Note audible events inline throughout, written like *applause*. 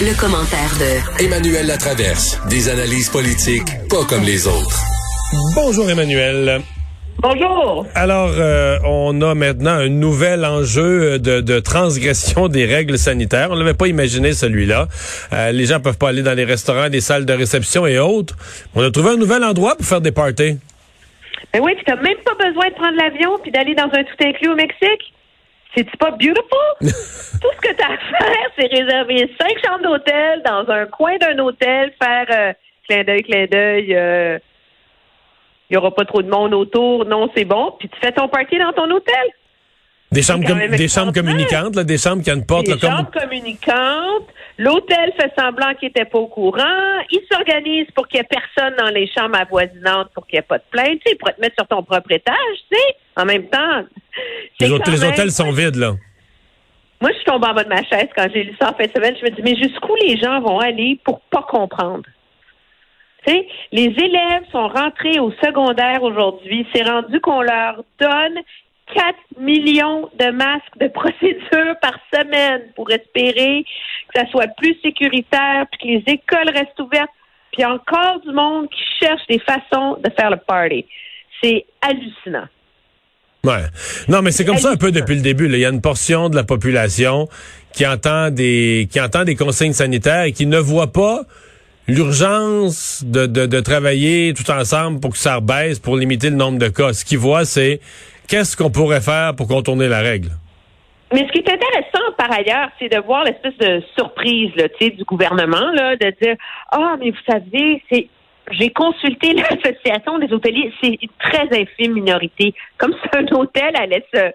Le, commentaire de Emmanuel Latraverse. Des analyses politiques pas comme les autres. Bonjour Emmanuel. Bonjour. Alors, euh, on a maintenant un nouvel enjeu de, de transgression des règles sanitaires. On n'avait pas imaginé celui-là. Euh, les gens peuvent pas aller dans les restaurants, les salles de réception et autres. On a trouvé un nouvel endroit pour faire des parties. Ben oui, puis t'as même pas besoin de prendre l'avion puis d'aller dans un tout inclus au Mexique. C'est-tu pas beautiful? *laughs* Tout ce que t'as à faire, c'est réserver cinq chambres d'hôtel dans un coin d'un hôtel, faire euh, clin d'œil, clin d'œil, euh, il n'y aura pas trop de monde autour. Non, c'est bon. Puis tu fais ton party dans ton hôtel. Des chambres, com- des communicantes, là, des chambres qui ont une porte. Les là, comme... chambres communicantes. L'hôtel fait semblant qu'il n'était pas au courant. Il s'organise pour qu'il n'y ait personne dans les chambres avoisinantes pour qu'il n'y ait pas de plainte. Tu sais, pour te mettre sur ton propre étage, tu sais. En même temps. Les, hôtels- les sont vides, là. Moi, je suis tombée en bas de ma chaise quand j'ai lu ça en fin de semaine. Je me dis, mais jusqu'où les gens vont aller pour pas comprendre? Les élèves sont rentrés au secondaire aujourd'hui. C'est rendu qu'on leur donne 4 millions de masques de *laughs* procédure par semaine pour espérer que ça soit plus sécuritaire, puis que les écoles restent ouvertes. Puis il y a encore du monde qui cherche des façons de faire le party. C'est hallucinant. Ouais. Non, mais c'est comme ça un peu depuis le début. là. Il y a une portion de la population qui entend des qui entend des consignes sanitaires et qui ne voit pas l'urgence de, de, de travailler tout ensemble pour que ça rebaisse, pour limiter le nombre de cas. Ce qu'ils voient, c'est qu'est-ce qu'on pourrait faire pour contourner la règle? Mais ce qui est intéressant par ailleurs, c'est de voir l'espèce de surprise là, du gouvernement, là, de dire Ah, mais vous savez, c'est j'ai consulté *laughs* l'association des hôteliers, c'est une très infime minorité. Comme si un hôtel allait se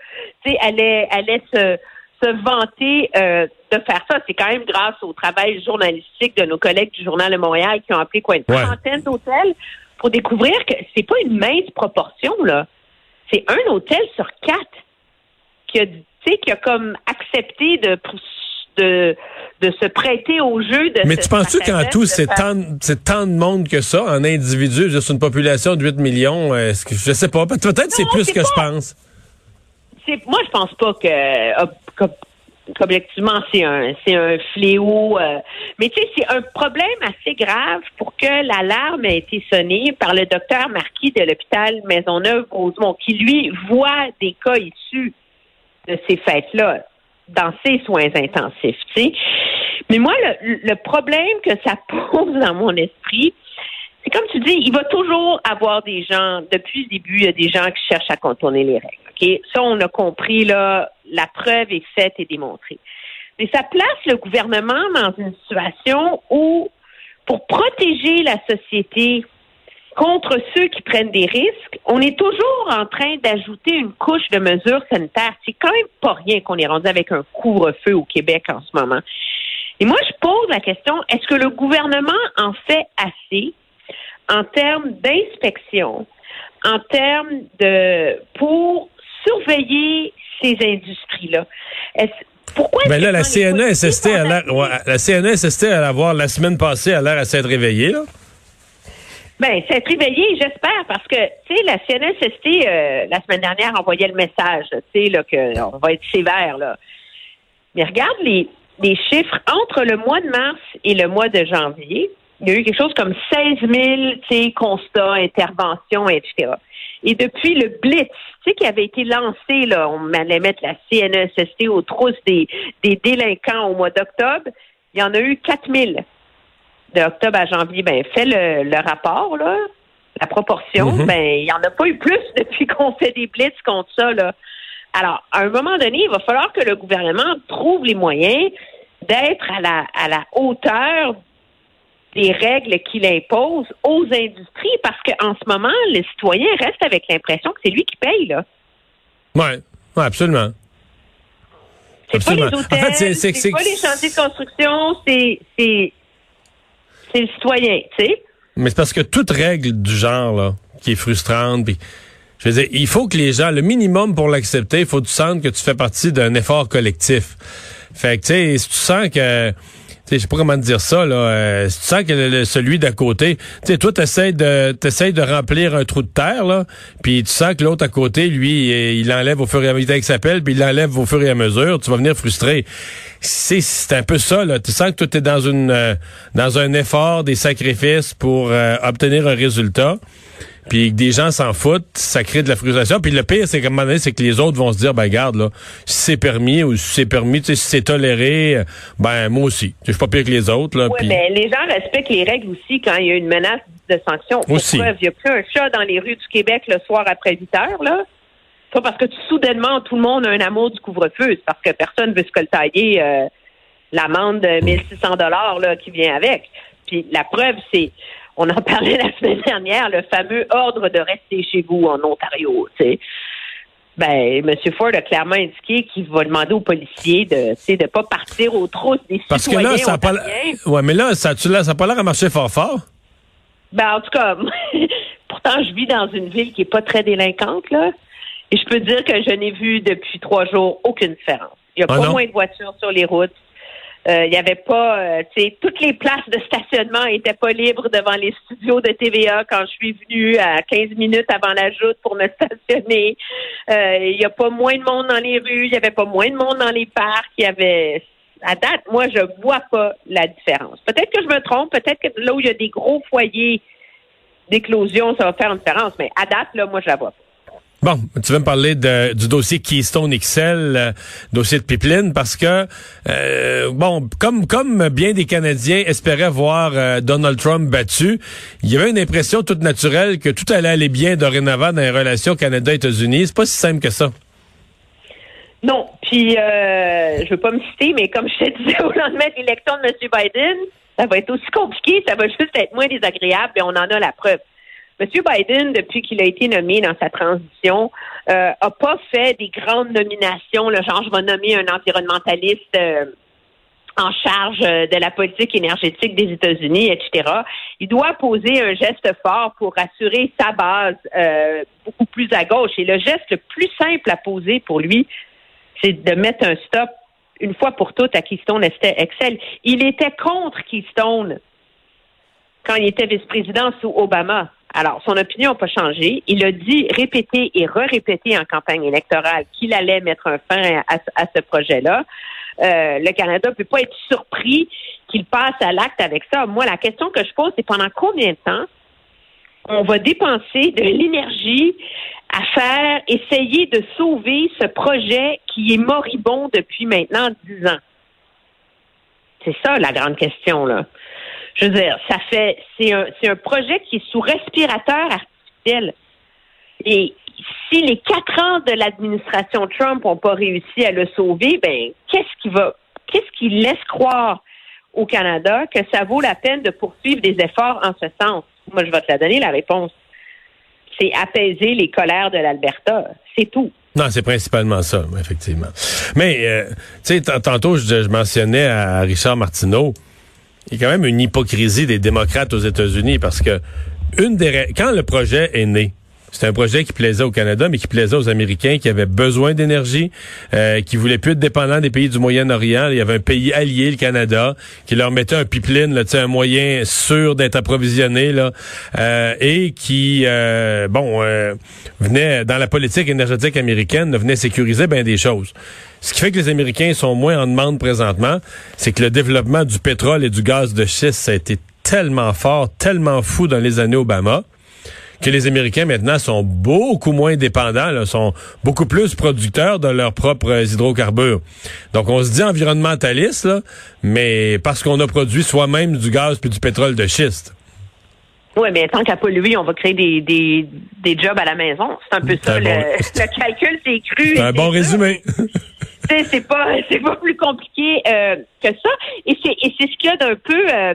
allait, allait se, se vanter euh, de faire ça. C'est quand même grâce au travail journalistique de nos collègues du Journal de Montréal qui ont appelé quoi une Ouais. trentaine d'hôtels pour découvrir que c'est pas une mince proportion, là. C'est un hôtel sur quatre qui a, qui a comme accepté de, de, de se prêter au jeu de Mais tu penses-tu qu'en tout, c'est tant, c'est tant de monde que ça, en individu, juste une population de 8 millions? Est-ce que, je sais pas. Peut- Peut-être c'est plus que je pense. moi je pense pas que qu'objectivement c'est un c'est un fléau euh, mais tu sais c'est un problème assez grave pour que l'alarme ait été sonnée par le docteur Marquis de l'hôpital Maisonneuve Rosemont qui lui voit des cas issus de ces fêtes-là dans ses soins intensifs, tu sais. Mais moi, le, problème que ça pose dans mon esprit, c'est comme tu dis, il va toujours avoir des gens, depuis le début, il y a des gens qui cherchent à contourner les règles. OK? Ça, on a compris, là, la preuve est faite et démontrée. Mais ça place le gouvernement dans une situation où, pour protéger la société contre ceux qui prennent des risques, on est toujours en train d'ajouter une couche de mesures sanitaires. C'est quand même pas rien qu'on est rendu avec un couvre-feu au Québec en ce moment. Et moi, je pose la question, est-ce que le gouvernement en fait assez en termes d'inspection, en termes de pour surveiller ces industries-là? Pourquoi Mais Ben là, la quand il y a CNESST l'air, ouais, la CNESST à l'avoir la semaine passée, a l'air à s'être réveillée, là. Ben, c'est réveillé, j'espère, parce que, tu sais, la CNSST, euh, la semaine dernière, envoyait le message, tu sais, qu'on va être sévère, là. Mais regarde les, les chiffres entre le mois de mars et le mois de janvier. Il y a eu quelque chose comme 16 000, tu sais, constats, interventions, etc. Et depuis le Blitz, tu sais, qui avait été lancé, là, on allait mettre la CNSST aux trousses des, des délinquants au mois d'octobre, il y en a eu 4 000 de octobre à janvier, ben fais le, le rapport, là, la proportion, Mhm. ben il n'y en a pas eu plus *laughs* depuis qu'on fait des blitz contre ça, là. Alors, à un moment donné, il va falloir que le gouvernement trouve les moyens d'être à la, à la hauteur des règles qu'il impose aux industries parce qu'en ce moment, le citoyen reste avec l'impression que c'est lui qui paye, là. Ouais, ouais absolument. C'est pas les hôtels, En fait, c'est- pas les chantiers de construction, c'est c'est le citoyen, tu sais. Mais c'est parce que toute règle du genre, là, qui est frustrante, puis je veux dire, il faut que les gens, le minimum pour l'accepter, il faut que tu sentes que tu fais partie d'un effort collectif. Fait que, tu sais, si tu sens que, je sais pas comment te dire ça, là, euh, tu sens que le- celui d'à côté, tu sais, toi, t'essayes de, t'essayes de remplir un trou de terre, là, puis tu sens que l'autre à côté, lui, il il enlève au fur et à mesure, il avec sa pelle, puis il l'enlève au fur et à mesure, tu vas venir frustré. C'est, c'est un peu ça, là. Tu sens que toi, t'es dans une, euh, dans un effort, des sacrifices pour euh, obtenir un résultat puis que des gens s'en foutent, ça crée de la frustration. Puis le pire, c'est qu'à un moment donné, c'est que les autres vont se dire, ben garde, là, si c'est permis ou si c'est permis, si c'est toléré, ben moi aussi. Je suis pas pire que les autres. Là, mais les gens respectent les règles aussi quand il y a une menace de sanction. Aussi. preuve, il n'y a plus un chat dans les rues du Québec le soir après 8 heures, là. Pas parce que soudainement tout le monde a un amour du couvre-feu, c'est parce que personne veut se coltailler euh, l'amende de 1600 dollars là qui vient avec. Puis la preuve, c'est, on en parlait *laughs* la semaine dernière, le fameux ordre de rester chez vous en Ontario, tu sais. Ben, M. Ford a clairement indiqué qu'il va demander aux policiers de ne de pas partir aux trousses des Parce que citoyens là, ça a pas ontariens. Ouais, mais là, ça, tu, là, ça a pas l'air à marcher fort fort. Ben, en tout cas, *laughs* pourtant, je vis dans une ville qui est pas très délinquante, là. Et je peux dire que je n'ai vu depuis trois jours aucune différence. Il n'y a Ah pas non? moins de voitures sur les routes. Euh, Il n'y avait pas, euh, toutes les places de stationnement étaient pas libres devant les studios de TVA quand je suis venue à 15 minutes avant la joute pour me *laughs* stationner. Euh, Il n'y a pas moins de monde dans les rues, il n'y avait pas moins de monde dans les parcs. Il y avait, à date, moi, je vois pas la différence. Peut-être que je me trompe, peut-être que là où il y a des gros foyers d'éclosion, ça va faire une différence, mais à date, là, moi, je la vois pas. Bon, tu veux me parler de- du dossier Keystone XL, euh, dossier de pipeline, parce que euh, bon, comme comme bien des Canadiens espéraient voir euh, Donald Trump battu, il y avait une impression toute naturelle que tout allait aller bien dorénavant dans les relations Canada-États-Unis. C'est pas si simple que ça. Non, puis euh, je veux pas me citer, mais comme je te disais au lendemain de l'élection de M. Biden, ça va être aussi compliqué, ça va juste être moins désagréable, et on en a la preuve. M. Biden, depuis qu'il a été nommé dans sa transition, euh, a pas fait des grandes nominations, le genre je vais nommer un environnementaliste euh, en charge euh, de la politique énergétique des États-Unis, etc. Il doit poser un geste fort pour assurer sa base euh, beaucoup plus à gauche. Et le geste le plus simple à poser pour lui, c'est de mettre un stop une fois pour toutes à Keystone Excel. Il était contre Keystone quand il était vice-président sous Obama. Alors, son opinion n'a pas changé. Il a dit, répété et re-répété en campagne électorale qu'il allait mettre un fin à, ce projet-là. Euh, le Canada ne peut pas être surpris qu'il passe à l'acte avec ça. Moi, la question que je pose, c'est pendant combien de temps on va dépenser de l'énergie à faire, essayer de sauver ce projet qui est moribond depuis maintenant dix ans? C'est ça la grande question, là. Je veux dire, ça fait, c'est un, c'est un projet qui est sous respirateur artificiel. Et si les quatre ans de l'administration Trump n'ont pas réussi à le sauver, ben, qu'est-ce qui va, qu'est-ce qui laisse croire au Canada que ça vaut la peine de poursuivre des efforts en ce sens? Moi, je vais te la donner, la réponse. C'est apaiser les colères de l'Alberta. C'est tout. Non, c'est principalement ça, effectivement. Mais, euh, tu sais, tantôt, je mentionnais à Richard Martineau, il y a quand même une hypocrisie des démocrates aux États-Unis parce que une des quand le projet est né, c'était un projet qui plaisait au Canada, mais qui plaisait aux Américains qui avaient besoin d'énergie, euh, qui voulaient plus être dépendants des pays du Moyen-Orient. Il y avait un pays allié, le Canada, qui leur mettait un pipeline, là, un moyen sûr d'être approvisionné, euh, et qui, euh, bon, euh, venait dans la politique énergétique américaine, venait sécuriser bien des choses. Ce qui fait que les Américains sont moins en demande présentement, c'est que le développement du pétrole et du gaz de schiste, ça a été tellement fort, tellement fou dans les années Obama que les Américains maintenant sont beaucoup moins dépendants, là, sont beaucoup plus producteurs de leurs propres hydrocarbures. Donc on se dit environnementaliste, là, mais parce qu'on a produit soi-même du gaz puis du pétrole de schiste. Oui, mais tant qu'à polluer, on va créer des, des, des jobs à la maison. C'est un peu ça. le, le calcul, c'est cru. C'est un bon résumé. *laughs* C'est pas c'est pas plus compliqué euh, que ça. Et c'est et c'est ce qu'il y a d'un peu. euh,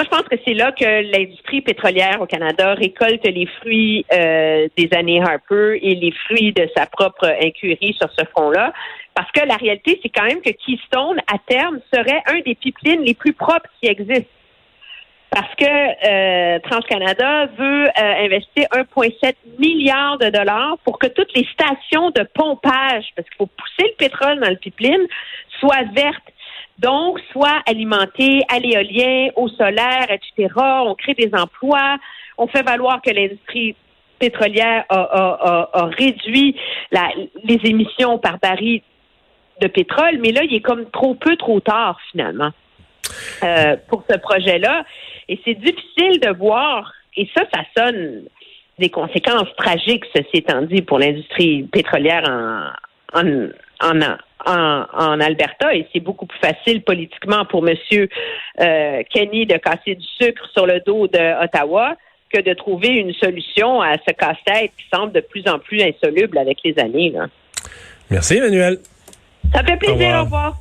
moi, je pense que c'est là que l'industrie pétrolière au Canada récolte les fruits euh, des années Harper et les fruits de sa propre incurie sur ce front-là. Parce que la réalité, c'est quand même que Keystone, à terme, serait un des pipelines les plus propres qui existent. Parce que euh, TransCanada veut euh, investir 1,7 milliard de dollars pour que toutes les stations de pompage, parce qu'il faut pousser le pétrole dans le pipeline, soient vertes. Donc, soit alimentées à l'éolien, au solaire, etc. On crée des emplois. On fait valoir que l'industrie pétrolière a, réduit les émissions par baril de pétrole, mais là, il est comme trop peu, trop tard, finalement, euh, pour ce projet-là. Et c'est difficile de voir, et ça, ça sonne des conséquences tragiques, ceci étant dit, pour l'industrie pétrolière en, en, en, en, Alberta et c'est beaucoup plus facile politiquement pour M. Euh, Kenny de casser du sucre sur le dos de Ottawa que de trouver une solution à ce casse-tête qui semble de plus en plus insoluble avec les années. Merci, Emmanuel. Ça fait plaisir. Au revoir.